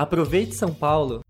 Aproveite São Paulo!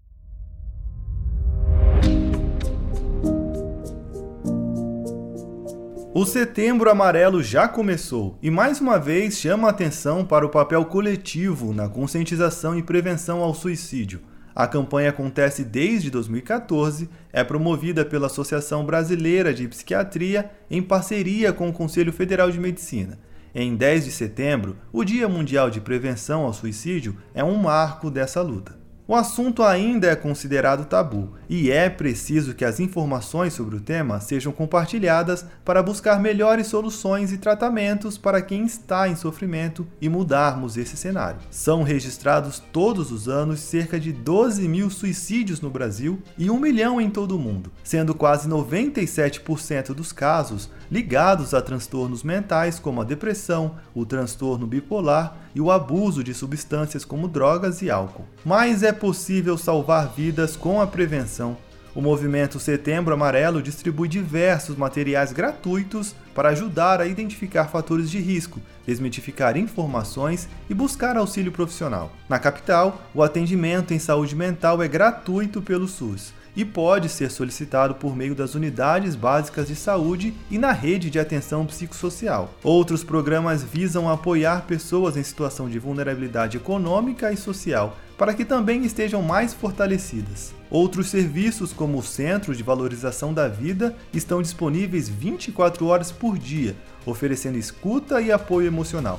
O Setembro Amarelo já começou e mais uma vez chama a atenção para o papel coletivo na conscientização e prevenção ao suicídio. A campanha acontece desde 2014, é promovida pela Associação Brasileira de Psiquiatria em parceria com o Conselho Federal de Medicina. Em 10 de setembro, o Dia Mundial de Prevenção ao Suicídio é um marco dessa luta. O assunto ainda é considerado tabu e é preciso que as informações sobre o tema sejam compartilhadas para buscar melhores soluções e tratamentos para quem está em sofrimento e mudarmos esse cenário. São registrados todos os anos cerca de 12 mil suicídios no Brasil e 1 milhão em todo o mundo, sendo quase 97% dos casos ligados a transtornos mentais como a depressão, o transtorno bipolar e o abuso de substâncias como drogas e álcool. Mas é possível salvar vidas com a prevenção. O movimento Setembro Amarelo distribui diversos materiais gratuitos para ajudar a identificar fatores de risco, desmitificar informações e buscar auxílio profissional. Na capital, o atendimento em saúde mental é gratuito pelo SUS e pode ser solicitado por meio das unidades básicas de saúde e na rede de atenção psicossocial. Outros programas visam apoiar pessoas em situação de vulnerabilidade econômica e social, para que também estejam mais fortalecidas. Outros serviços, como o Centro de Valorização da Vida, estão disponíveis 24 horas por dia, oferecendo escuta e apoio emocional.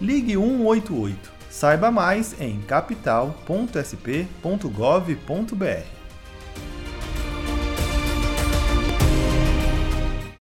Ligue 188. Saiba mais em capital.sp.gov.br.